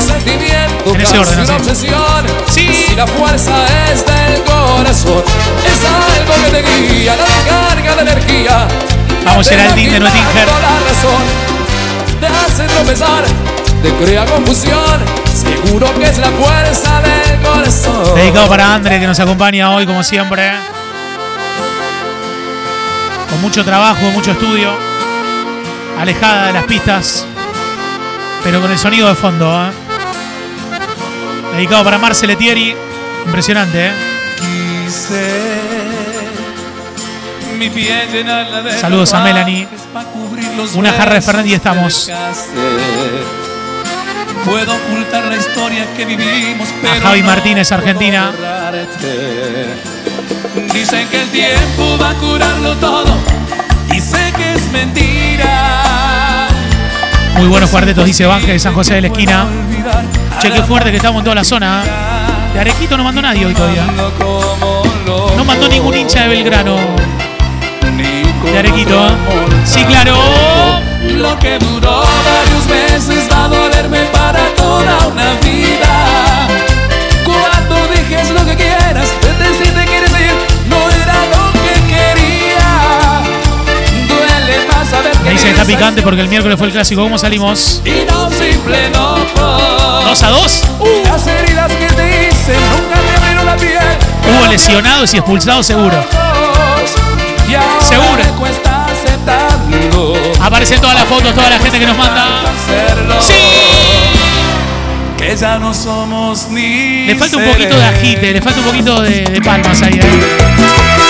sentimiento, En ese orden, así. Sí. Si la fuerza es del corazón, es algo que te guía, la carga de energía. Vamos, Geraldine de razón, te hace tropezar, te crea confusión. Seguro que es la fuerza del corazón. Dedicado para Andre que nos acompaña hoy, como siempre. Con mucho trabajo, mucho estudio. Alejada de las pistas. Pero con el sonido de fondo. ¿eh? Dedicado para Marceletieri. Impresionante, ¿eh? Mi piel llenarla de Saludos a Melanie. Una jarra de Fernet y estamos. dejaste. Puedo ocultar la historia que vivimos, pero Javi Martínez, Argentina. Dicen que el tiempo va a curarlo todo y sé que es mentira. Muy buenos cuartetos, dice Vanje de San José de la Esquina. Che, qué fuerte que estamos en toda la zona. De Arequito no mandó nadie hoy todavía. No mandó ningún hincha de Belgrano. De Arequito. Sí, claro. Lo que duró varios meses va a dolerme para toda una vida. Cuando dejes lo que quieras, dice que está picante porque el miércoles fue el clásico. ¿Cómo salimos? ¿Dos a dos? Las heridas que te hice nunca te abrieron la piel. Hubo lesionados y expulsados seguro. Seguro. Aparecen todas las fotos, toda la gente que nos manda. ¡Sí! Que ya no somos ni. Le falta un poquito de agite, le falta un poquito de, de palmas ahí. ¿eh?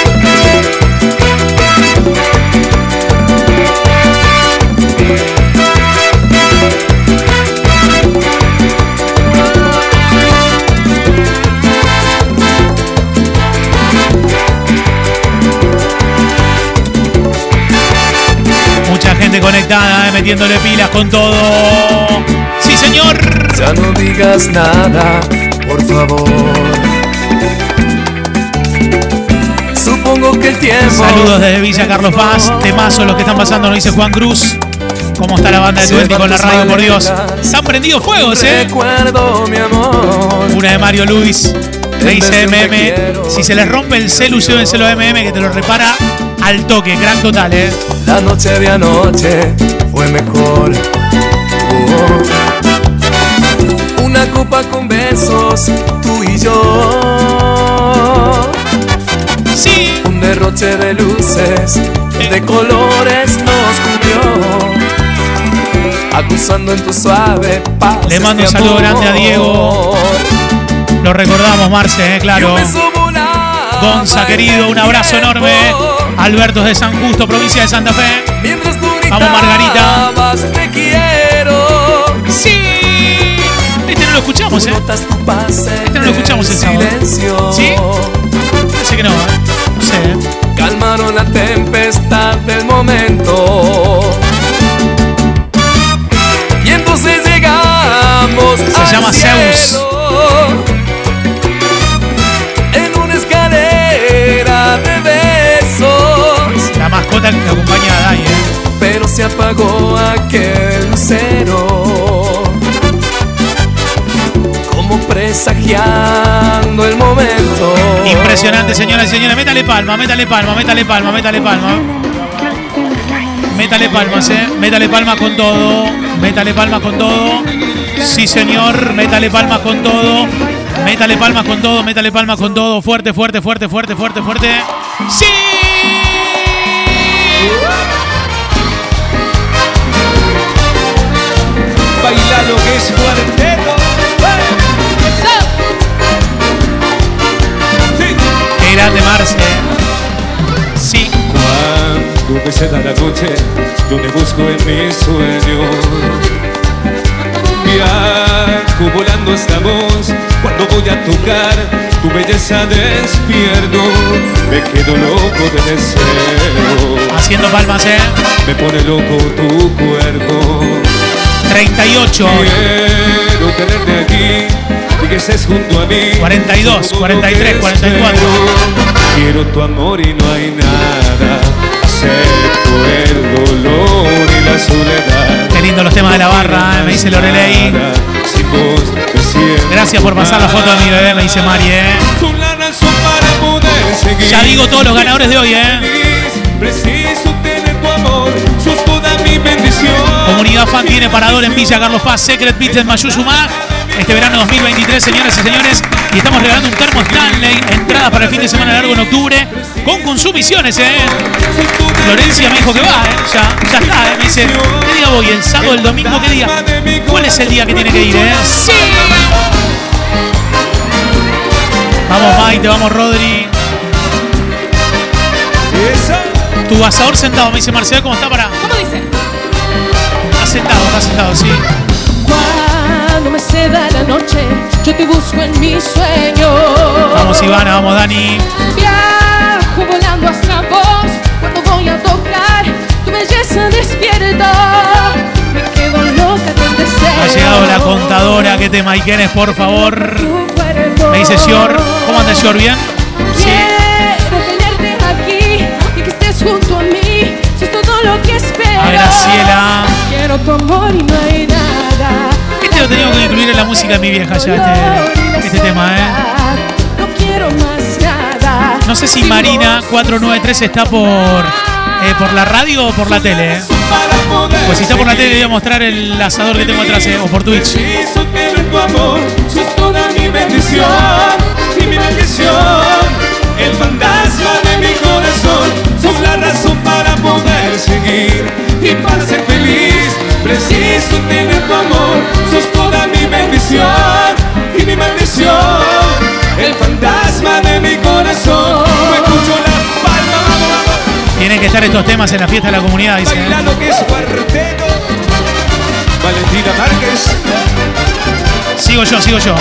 Conectada, ¿eh? metiéndole pilas con todo. Sí, señor. Ya no digas nada, por favor. Supongo que el tiempo. Saludos desde Villa Carlos Paz. Temazo los que están pasando, nos dice Juan Cruz. ¿Cómo está la banda de Twenty con la radio, por Dios? Están prendidos fuegos, ¿eh? Recuerdo, mi amor. Una de Mario Luis. Me dice MM. Si se les rompe el celu, llévenselo a MM que te lo repara al toque. Gran total, ¿eh? La noche de anoche fue mejor. Oh. Una copa con besos, tú y yo. Sí. Un derroche de luces, de colores nos cubrió. acusando en tu suave paz. Le mando un este saludo amor. grande a Diego. Lo recordamos, Marce, eh, claro. Gonza, querido, un abrazo enorme. Alberto de San Justo, provincia de Santa Fe. Mientras tú Vamos, Margarita. te quiero. Sí. Este no lo escuchamos, ¿eh? Este no lo escuchamos el sábado. ¿Sí? Parece que no, ¿eh? No sé, ¿eh? Calmaron la tempestad del momento. Y entonces llegamos Se llama Zeus. Se apagó aquel lucero. Como presagiando el momento. Impresionante, señoras y señores. Métale palma, métale palma, métale palma, métale palma. Métale palmas, eh. Métale palma con todo. Métale palma con todo. Sí, señor. Métale palma con todo. Métale palma con todo. Métale palma con todo. Fuerte, fuerte, fuerte, fuerte, fuerte, fuerte. ¡Sí! Baila lo que es cuarteto. Qué grande Marce. Sí. Cuando me la noche, yo me busco en mis sueños. Viajo volando estamos cuando voy a tocar tu belleza despierto. Me quedo loco de deseo. Haciendo palmas, eh. Me pone loco tu cuerpo. 38. Quiero tenerte aquí y que estés junto a mí. 42, 43, 44. Quiero tu amor y no hay nada. Acepto el dolor y la soledad. Qué lindo los temas de la barra, eh, me dice Lorelei. Gracias por pasar la foto de mi bebé, me dice Mari, eh. Ya digo todos los ganadores de hoy, eh. Preciso tener tu amor, sos toda mi bendición. Comunidad Fan tiene parador en Villa Carlos Paz, Secret Beats en Mayuzumá. Este verano 2023, señoras y señores. Y estamos regalando un termo Stanley. Entradas para el fin de semana largo en octubre. Con consumiciones, ¿eh? Florencia me dijo que va, ¿eh? Ya, ya está, ¿eh? Me dice, ¿qué día voy? ¿El sábado, el domingo? ¿Qué día? ¿Cuál es el día que tiene que ir, eh? ¡Sí! Vamos, Maite, vamos, Rodri. Tu asador sentado, me dice Marcelo, ¿cómo está para? ¿Cómo dice? Está sentado, está sentado, sí. Cuando me ceda la noche, yo te busco en mis sueños. Vamos, Ivana, vamos, Dani. Viajo volando hasta vos cuando voy a tocar tu belleza despierta. Me quedo loca del deseo. Ha llegado la contadora. ¿Qué tema? ¿Y quién es, por favor? Me dice Sior. ¿Cómo anda Sior? ¿Bien? Quiero tenerte aquí y que estés junto a mí. Si es todo lo que espero. Graciela. Quiero tu amor y no hay nada. Este lo tenía que incluir en la música de mi vieja ya, este, este tema, ¿eh? No quiero más nada. No sé si Marina 493 está por, eh, por la radio o por la tele, ¿eh? Pues si está por la tele, le voy a mostrar el asador que tengo atrás, ¿eh? O por Twitch. El fantasma de mi corazón, sos la razón para poder seguir y para ser feliz. Preciso tener tu amor, sos toda mi bendición y mi maldición. El fantasma de mi corazón, me escucho la palma, vamos, vamos. Tienen que estar estos temas en la fiesta de la comunidad, dice. ¿eh? Baila lo que es cuarteto. Valentina Márquez. Sigo yo, sigo yo.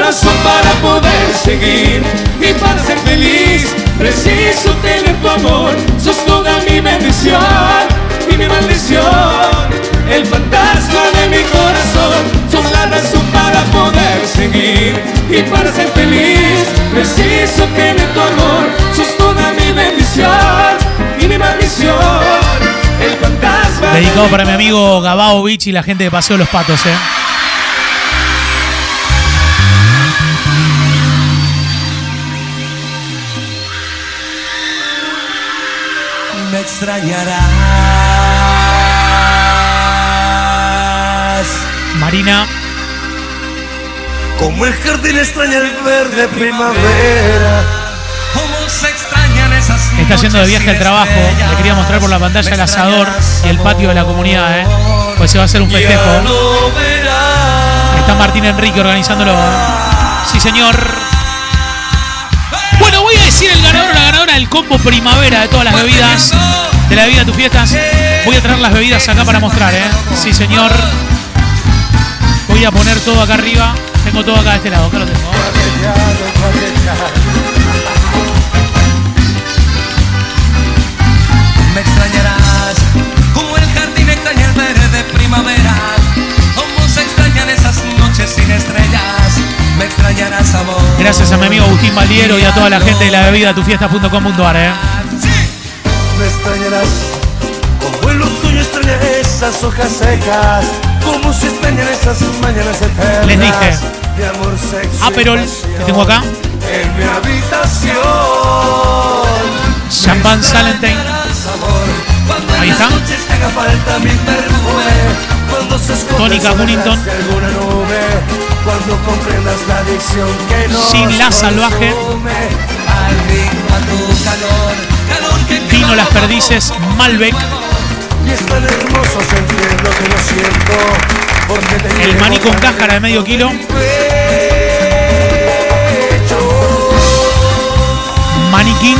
Razón para poder seguir y para ser feliz. Preciso tener tu amor, sos toda mi bendición y mi maldición. El fantasma de mi corazón, sos la razón para poder seguir y para ser feliz. Preciso tener tu amor, sos toda mi bendición y mi maldición. El fantasma de Dedicado para mi amigo Gabao Beach y la gente de Paseo Los Patos, ¿eh? Me extrañarás. Marina. Como el jardín extraña el verde primavera. Como se extrañan Está yendo de viaje al trabajo. Le quería mostrar por la pantalla el asador y el patio de la comunidad, ¿eh? Pues se va a hacer un festejo. Está Martín Enrique organizándolo. ¿eh? Sí, señor. Bueno, voy a decir el ganador o la ganadora del combo primavera de todas las bebidas de la vida de tus fiestas. Voy a traer las bebidas acá para mostrar, ¿eh? Sí, señor. Voy a poner todo acá arriba. Tengo todo acá de este lado. Acá lo tengo. Extrañarás, amor. Gracias a mi amigo Agustín Valiero y a toda la gente de la bebida tufiestas.com.ar, ¿eh? Me extrañarás como el otoño extraña esas hojas secas, como se extrañan esas mañanas eternas. Les dije. De amor, sexo Aperol, pasión que tengo acá. En mi habitación. Champagne Salentine. Ahí está. Tónica soledad Cuando comprendas la adicción que nos Sin la salvaje. Vino Las Perdices, Malbec. Y es tan hermoso sentir lo que no siento. Porque te El maní con cáscara de medio kilo. Maniquín.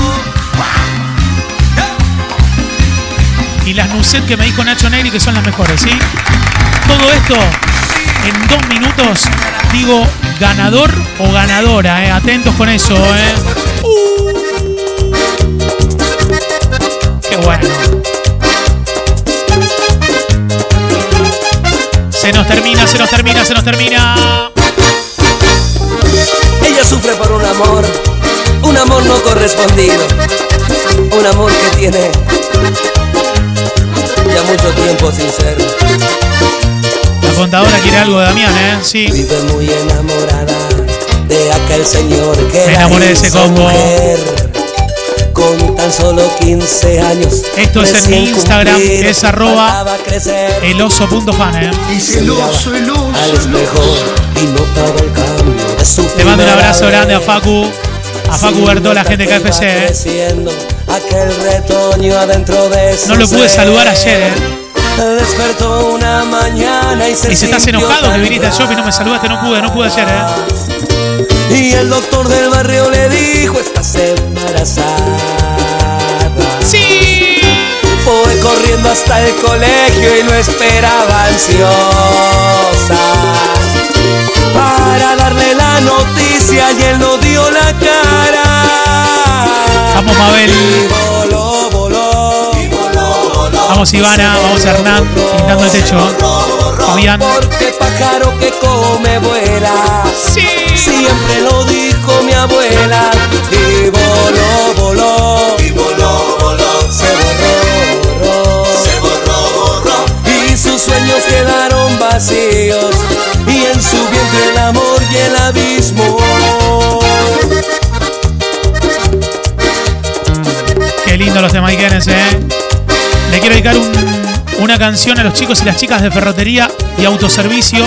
Y las Nuset que me dijo Nacho Negri que son las mejores, ¿sí? Todo esto en dos minutos. Digo ganador o ganadora, ¿eh? Atentos con eso, ¿eh? Qué bueno. Se nos termina, se nos termina, se nos termina. Ella sufre por un amor, un amor no correspondido, un amor que tiene ya mucho tiempo sin ser. Contadora quiere algo de Damián, ¿eh? Sí. Vive muy enamorada de aquel señor que Me enamoré de ese combo. mujer. Con tan solo 15 años. Esto es en mi Instagram, que es arroba eloso.fan, ¿eh? Al espejo y notaba el cambio de su Le mando un abrazo grande a Facu, a Facu Bertó, la gente de KFC, ¿eh? aquel retoño adentro de No lo pude saludar ayer, ¿eh? Despertó una mañana y se Dice, ¿estás enojado que viniste al shopping no me saludaste? No pude, no pude ayer, ¿eh? Y el doctor del barrio le dijo, estás embarazada. Sí. Fue corriendo hasta el colegio y lo esperaba ansiosa. Para darle la noticia y él no dio la cara. Vamos, Mabel. Vamos, Ivana, vamos, Hernán, pintando el techo. Fabián. Porque pájaro que come vuela. Sí. Siempre lo dijo mi abuela. Y voló, voló. Y voló, voló. Se borró, borró. Se borró, borró. Y sus sueños quedaron vacíos. Y en su vientre el amor y el abismo. Qué lindo los de Maiquenes, ¿eh? Le quiero dedicar un- una canción a los chicos y las chicas de ferretería y autoservicio.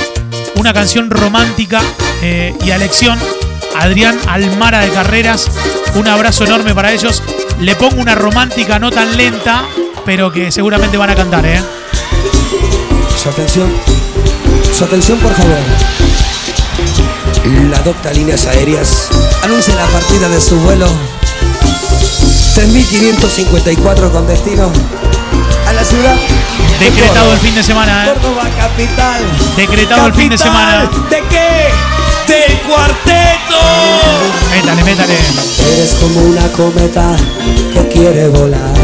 Una canción romántica eh, y a lección. Adrián Almara de Carreras. Un abrazo enorme para ellos. Le pongo una romántica no tan lenta, pero que seguramente van a cantar, ¿eh? Su atención. Su atención, por favor. La docta Líneas Aéreas anuncia la partida de su vuelo 3554 con destino a la ciudad de Decretado Córdoba. el fin de semana, ¿eh? Córdoba capital. Decretado el fin de semana. ¿De qué? Del cuarteto. Métale, métale. Eres como una cometa que quiere volar.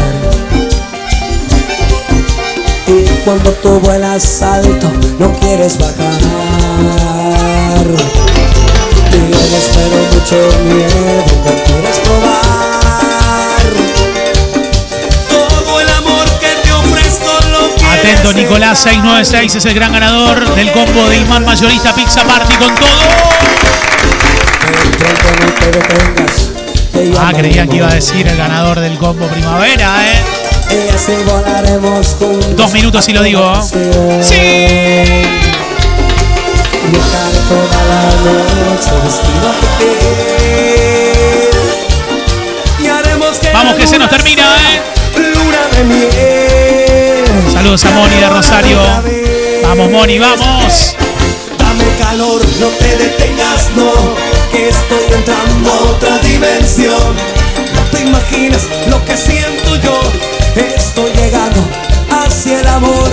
Y cuando tú vuelas alto, no quieres bajar. Tienes pero mucho miedo, no quieres probar. Atento, Nicolás 696 es el gran ganador del combo de Imán Mayorista Pizza Party con todo. Ah, creía que iba a decir el ganador del combo primavera, ¿eh? Dos minutos y lo digo. Sí. Viajar toda la noche vestido de piel. Y haremos que Vamos que la Moni, vamos. Dame calor, no te detengas, no, que estoy entrando a otra dimensión. No te imaginas lo que siento yo, estoy llegando hacia el amor.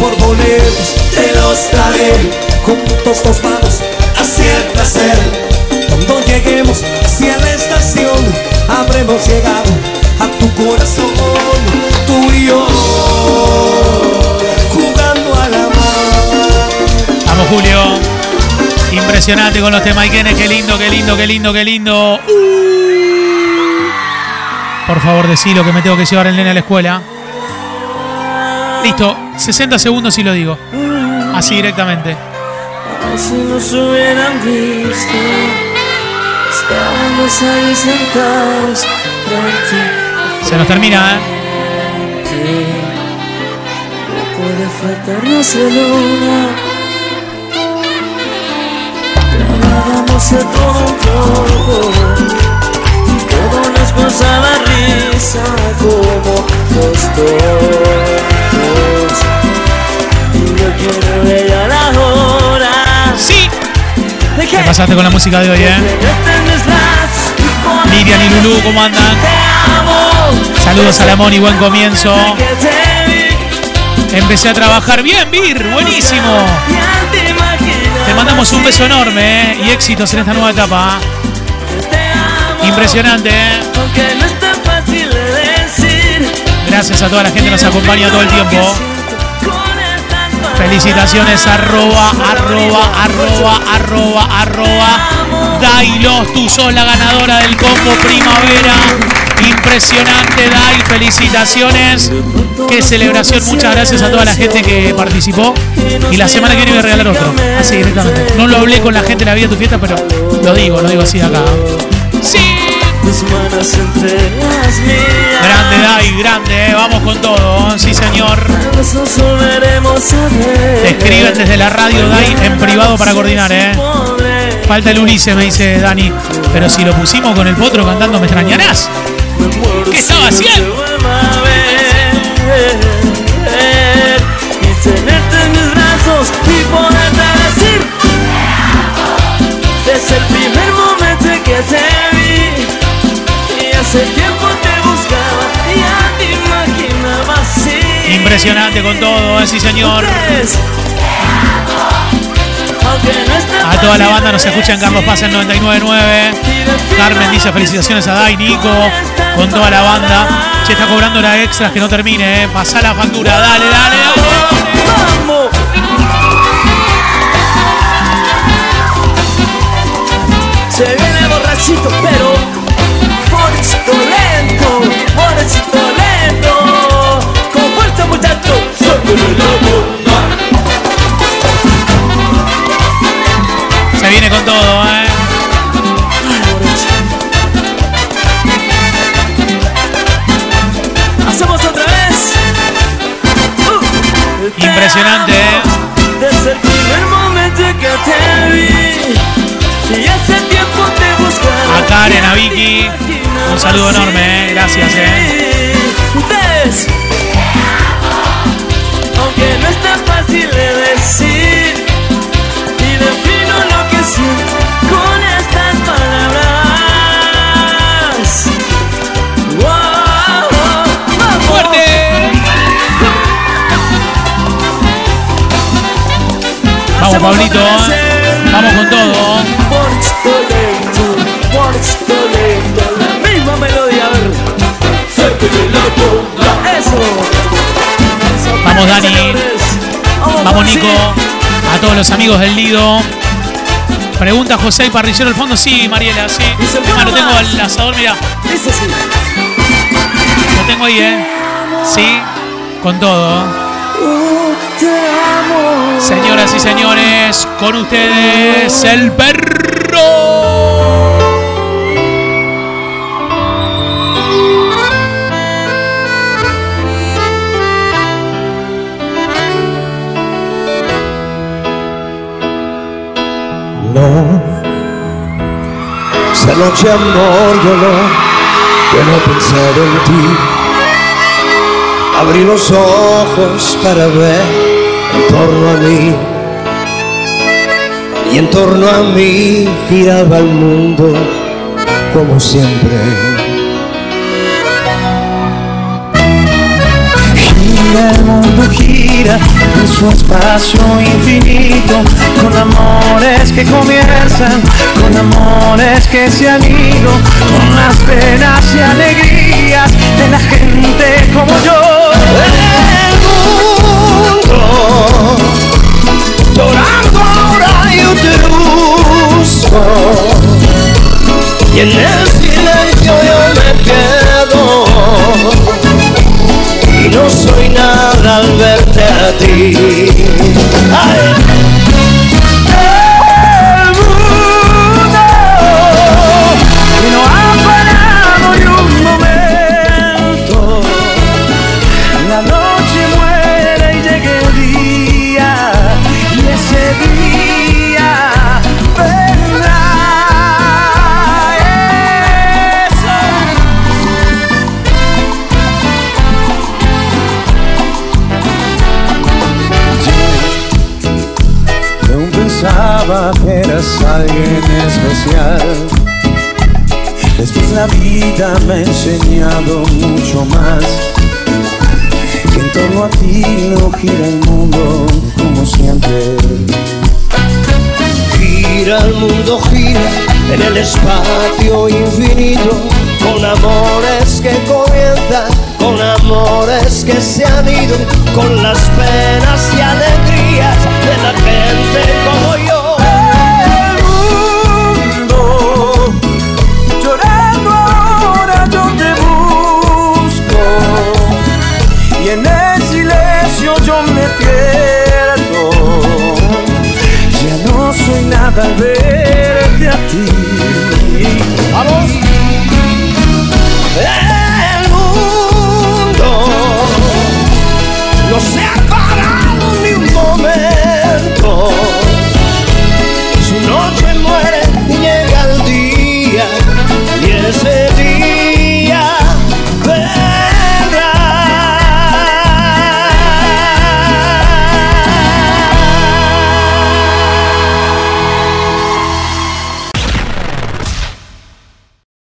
Por boletos te los daré, juntos nos vamos hacia el placer. Cuando lleguemos hacia la estación, habremos llegado a tu corazón, tú y yo, Impresionante con los temaiquenes. Qué lindo, qué lindo, qué lindo, qué lindo. Por favor, decilo que me tengo que llevar el nene a la escuela. Listo. 60 segundos y lo digo. Así directamente. Ay, si nos hubieran visto, estábamos ahí sentados frente Se nos termina, ¿eh? No puede faltarnos el una. Tragábamos de todo un poco, todo nos causaba risa como los dos. Y yo quiero ver a la hora. Sí. Te pasaste con la música de hoy, ¿eh? Miriam y Lulú, ¿cómo andan? Saludos a la Moni, buen comienzo. Empecé a trabajar bien, Vir, buenísimo. Te mandamos un beso enorme ¿eh? y éxitos en esta nueva etapa. Impresionante, ¿eh? Gracias a toda la gente que nos acompaña todo el tiempo. Felicitaciones, arroba, arroba, arroba, arroba, arroba. Dailos, tú sos la ganadora del combo primavera. Impresionante, Dai, felicitaciones. Qué celebración, muchas gracias a toda la gente que participó. Y la semana que viene voy a regalar otro. Así directamente. No lo hablé con la gente la vida de tu fiesta, pero lo digo, lo digo así acá. Sí. Grande, Dai, grande, eh. vamos con todo. ¿eh? Sí, señor. Te escriben desde la radio, Dai, en privado para coordinar, ¿eh? Falta el Ulises, me dice Dani. Pero si lo pusimos con el potro cantando, ¿me extrañarás? ¿Qué estaba haciendo? Y tenerte en mis brazos y poderte decir Desde el primer momento en que te vi Y hace tiempo te buscaba y ya te imaginaba así Impresionante con todo, ¿eh? sí, señor. A toda la banda nos escucha en Carlos Paz en 99.9. Carmen dice felicitaciones a Dai, Nico, con toda la banda. Che, está cobrando la extras que no termine, ¿eh? Pasá la factura, dale, dale. ¡Vamos! Se viene borrachito, pero borrachito lento, borrachito lento, con fuerza muchacho, viene con todo, ¿eh? Hacemos otra vez. Uh, te Impresionante, ¿eh? Desde el primer momento que te vi, y hace tiempo te buscaba. A Karen, a Vicky. Un saludo enorme, ¿eh? Gracias, ¿eh? ¿Eh? Vamos con todo. La misma melodía, a ver. Eso. Eso, Vamos, Dani. Vamos. Nico. A todos los amigos del Lido. Pregunta José y Parrillero al fondo. Sí, Mariela, sí. Ah, lo tengo al asador, mira. Lo tengo ahí, ¿eh? Sí, con todo. Señoras y señores, con ustedes el perro. No, esa noche amor yo no, que no pensar en ti. Abrí los ojos para ver en torno a mí. Y en torno a mí giraba el mundo como siempre. Gira el mundo gira en su espacio infinito Con amores que comienzan, con amores que se han ido Con las penas y alegrías de la gente como yo mundo llorando ahora yo te busco Y en el silencio yo me quedo enseñado mucho más. Que en torno a ti no gira el mundo como siempre. Gira el mundo, gira en el espacio infinito,